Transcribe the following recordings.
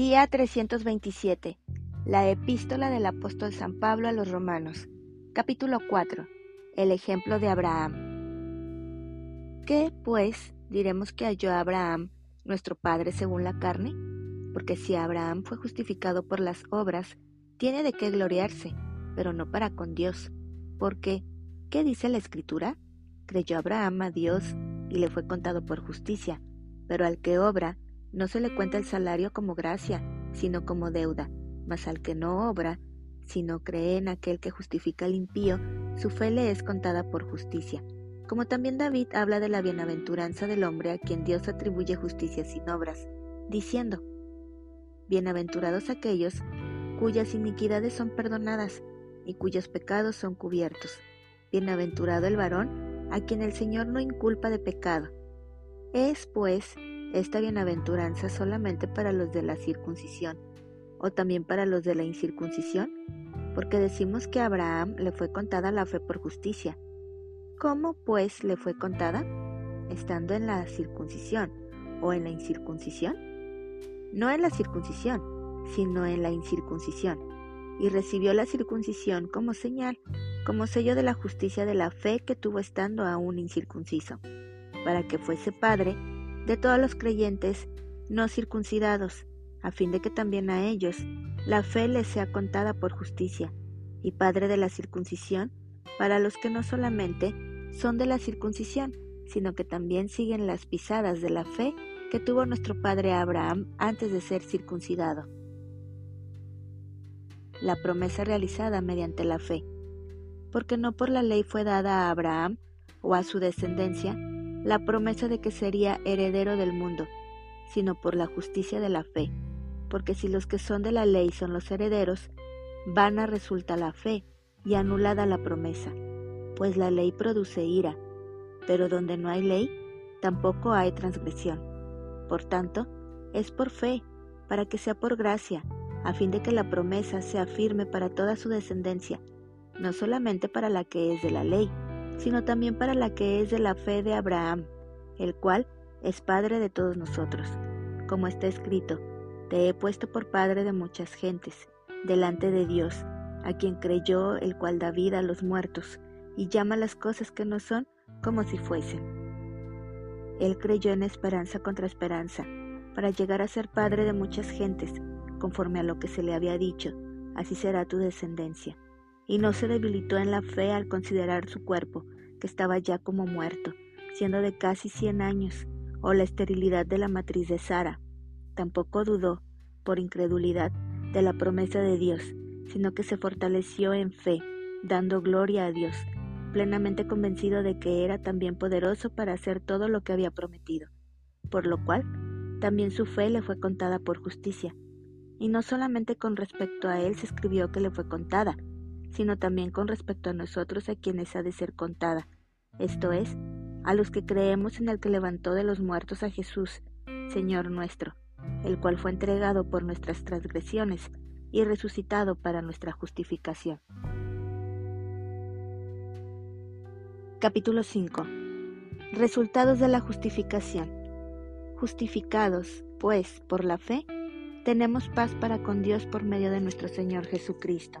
Día 327. La epístola del apóstol San Pablo a los romanos. Capítulo 4. El ejemplo de Abraham. ¿Qué, pues, diremos que halló Abraham, nuestro padre según la carne? Porque si Abraham fue justificado por las obras, tiene de qué gloriarse, pero no para con Dios. Porque, ¿qué dice la Escritura? Creyó Abraham a Dios y le fue contado por justicia, pero al que obra, no se le cuenta el salario como gracia, sino como deuda, mas al que no obra, sino cree en aquel que justifica al impío, su fe le es contada por justicia. Como también David habla de la bienaventuranza del hombre a quien Dios atribuye justicia sin obras, diciendo, Bienaventurados aquellos cuyas iniquidades son perdonadas y cuyos pecados son cubiertos. Bienaventurado el varón a quien el Señor no inculpa de pecado. Es, pues, esta bienaventuranza solamente para los de la circuncisión, o también para los de la incircuncisión, porque decimos que a Abraham le fue contada la fe por justicia. ¿Cómo pues le fue contada? Estando en la circuncisión o en la incircuncisión. No en la circuncisión, sino en la incircuncisión. Y recibió la circuncisión como señal, como sello de la justicia de la fe que tuvo estando aún incircunciso, para que fuese padre de todos los creyentes no circuncidados, a fin de que también a ellos la fe les sea contada por justicia, y Padre de la circuncisión, para los que no solamente son de la circuncisión, sino que también siguen las pisadas de la fe que tuvo nuestro padre Abraham antes de ser circuncidado. La promesa realizada mediante la fe, porque no por la ley fue dada a Abraham o a su descendencia, la promesa de que sería heredero del mundo, sino por la justicia de la fe, porque si los que son de la ley son los herederos, vana resulta la fe y anulada la promesa, pues la ley produce ira, pero donde no hay ley, tampoco hay transgresión. Por tanto, es por fe, para que sea por gracia, a fin de que la promesa sea firme para toda su descendencia, no solamente para la que es de la ley, sino también para la que es de la fe de Abraham, el cual es Padre de todos nosotros. Como está escrito, te he puesto por Padre de muchas gentes, delante de Dios, a quien creyó, el cual da vida a los muertos, y llama las cosas que no son como si fuesen. Él creyó en esperanza contra esperanza, para llegar a ser Padre de muchas gentes, conforme a lo que se le había dicho, así será tu descendencia y no se debilitó en la fe al considerar su cuerpo, que estaba ya como muerto, siendo de casi cien años, o la esterilidad de la matriz de Sara. Tampoco dudó, por incredulidad, de la promesa de Dios, sino que se fortaleció en fe, dando gloria a Dios, plenamente convencido de que era también poderoso para hacer todo lo que había prometido, por lo cual también su fe le fue contada por justicia. Y no solamente con respecto a él se escribió que le fue contada, sino también con respecto a nosotros a quienes ha de ser contada, esto es, a los que creemos en el que levantó de los muertos a Jesús, Señor nuestro, el cual fue entregado por nuestras transgresiones y resucitado para nuestra justificación. Capítulo 5 Resultados de la justificación. Justificados, pues, por la fe, tenemos paz para con Dios por medio de nuestro Señor Jesucristo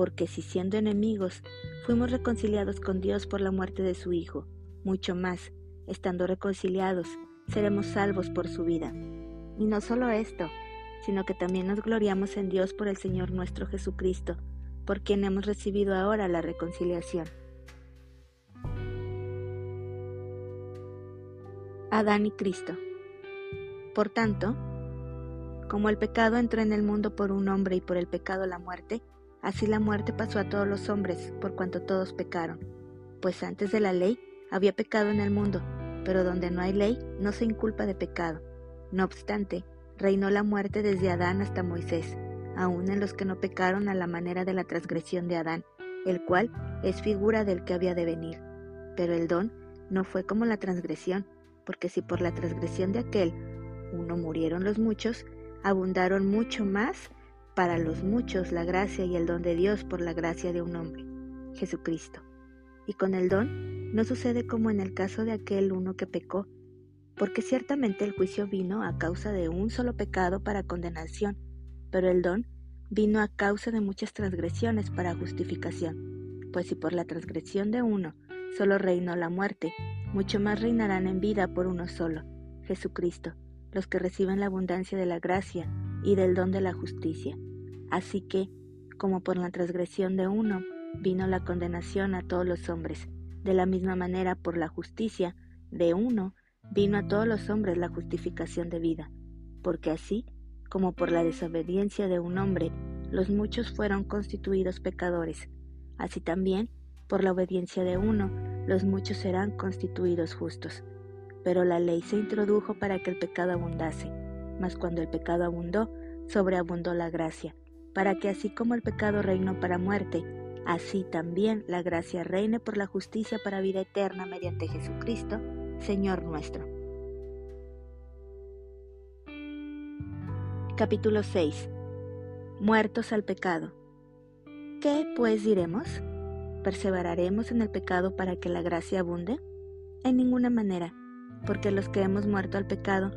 Porque si siendo enemigos, fuimos reconciliados con Dios por la muerte de su Hijo, mucho más, estando reconciliados, seremos salvos por su vida. Y no solo esto, sino que también nos gloriamos en Dios por el Señor nuestro Jesucristo, por quien hemos recibido ahora la reconciliación. Adán y Cristo. Por tanto, como el pecado entró en el mundo por un hombre y por el pecado la muerte, así la muerte pasó a todos los hombres, por cuanto todos pecaron. Pues antes de la ley había pecado en el mundo, pero donde no hay ley no se inculpa de pecado. No obstante, reinó la muerte desde Adán hasta Moisés, aun en los que no pecaron a la manera de la transgresión de Adán, el cual es figura del que había de venir. Pero el don no fue como la transgresión, porque si por la transgresión de aquel uno murieron los muchos, abundaron mucho más para los muchos la gracia y el don de Dios por la gracia de un hombre, Jesucristo. Y con el don no sucede como en el caso de aquel uno que pecó, porque ciertamente el juicio vino a causa de un solo pecado para condenación, pero el don vino a causa de muchas transgresiones para justificación. Pues si por la transgresión de uno solo reinó la muerte, mucho más reinarán en vida por uno solo, Jesucristo, los que reciben la abundancia de la gracia y del don de la justicia. Así que, como por la transgresión de uno vino la condenación a todos los hombres, de la misma manera por la justicia de uno vino a todos los hombres la justificación de vida, porque así como por la desobediencia de un hombre los muchos fueron constituidos pecadores, así también por la obediencia de uno los muchos serán constituidos justos. Pero la ley se introdujo para que el pecado abundase, mas cuando el pecado abundó, sobreabundó la gracia, para que así como el pecado reinó para muerte, así también la gracia reine por la justicia para vida eterna mediante Jesucristo, Señor nuestro. Capítulo 6 Muertos al pecado. ¿Qué pues diremos? ¿Perseveraremos en el pecado para que la gracia abunde? En ninguna manera, porque los que hemos muerto al pecado,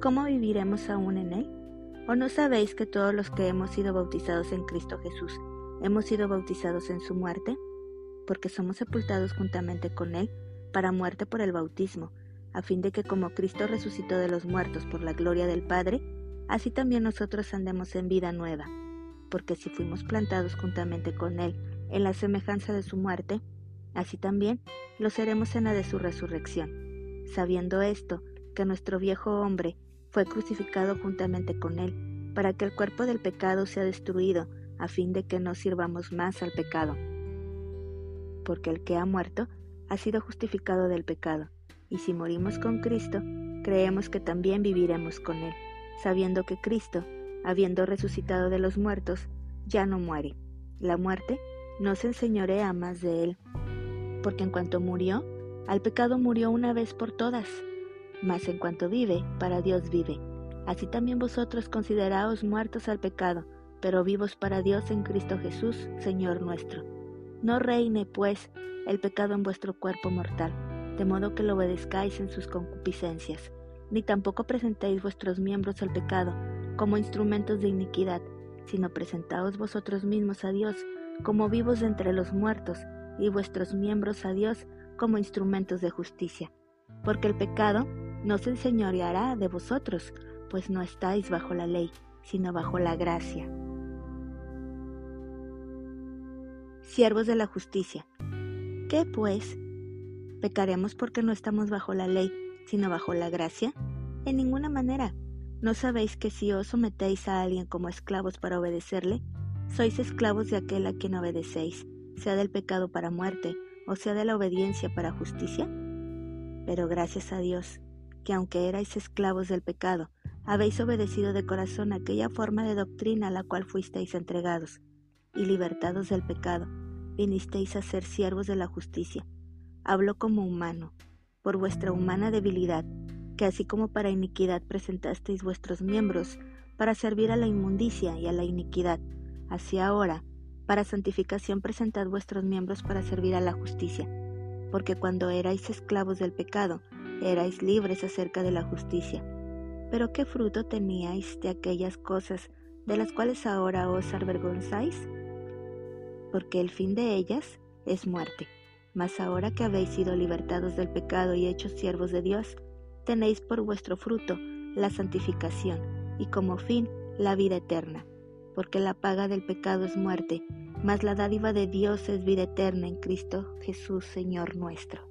¿cómo viviremos aún en él? ¿O no sabéis que todos los que hemos sido bautizados en Cristo Jesús hemos sido bautizados en su muerte? Porque somos sepultados juntamente con él para muerte por el bautismo, a fin de que como Cristo resucitó de los muertos por la gloria del Padre, así también nosotros andemos en vida nueva. Porque si fuimos plantados juntamente con él en la semejanza de su muerte, así también lo seremos en la de su resurrección, sabiendo esto, que nuestro viejo hombre fue crucificado juntamente con él, para que el cuerpo del pecado sea destruido, a fin de que no sirvamos más al pecado. Porque el que ha muerto ha sido justificado del pecado, y si morimos con Cristo, creemos que también viviremos con él, sabiendo que Cristo, habiendo resucitado de los muertos, ya no muere. La muerte no se enseñorea más de él, porque en cuanto murió, al pecado murió una vez por todas, mas en cuanto vive, para Dios vive. Así también vosotros consideraos muertos al pecado, pero vivos para Dios en Cristo Jesús, Señor nuestro. No reine, pues, el pecado en vuestro cuerpo mortal, de modo que lo obedezcáis en sus concupiscencias, ni tampoco presentéis vuestros miembros al pecado como instrumentos de iniquidad, sino presentaos vosotros mismos a Dios como vivos entre los muertos, y vuestros miembros a Dios como instrumentos de justicia. Porque el pecado no se enseñoreará de vosotros, pues no estáis bajo la ley, sino bajo la gracia. Siervos de la justicia. ¿Qué pues? ¿Pecaremos porque no estamos bajo la ley, sino bajo la gracia? En ninguna manera. ¿No sabéis que si os sometéis a alguien como esclavos para obedecerle, sois esclavos de aquel a quien obedecéis, sea del pecado para muerte, o sea de la obediencia para justicia? Pero gracias a Dios, que aunque erais esclavos del pecado, habéis obedecido de corazón aquella forma de doctrina a la cual fuisteis entregados, y libertados del pecado, vinisteis a ser siervos de la justicia. Hablo como humano, por vuestra humana debilidad, que así como para iniquidad presentasteis vuestros miembros, para servir a la inmundicia y a la iniquidad, Así ahora, para santificación presentad vuestros miembros para servir a la justicia, porque cuando erais esclavos del pecado, erais libres acerca de la justicia. Pero ¿qué fruto teníais de aquellas cosas de las cuales ahora os avergonzáis? Porque el fin de ellas es muerte. Mas ahora que habéis sido libertados del pecado y hechos siervos de Dios, tenéis por vuestro fruto la santificación y como fin la vida eterna porque la paga del pecado es muerte, mas la dádiva de Dios es vida eterna en Cristo Jesús, Señor nuestro.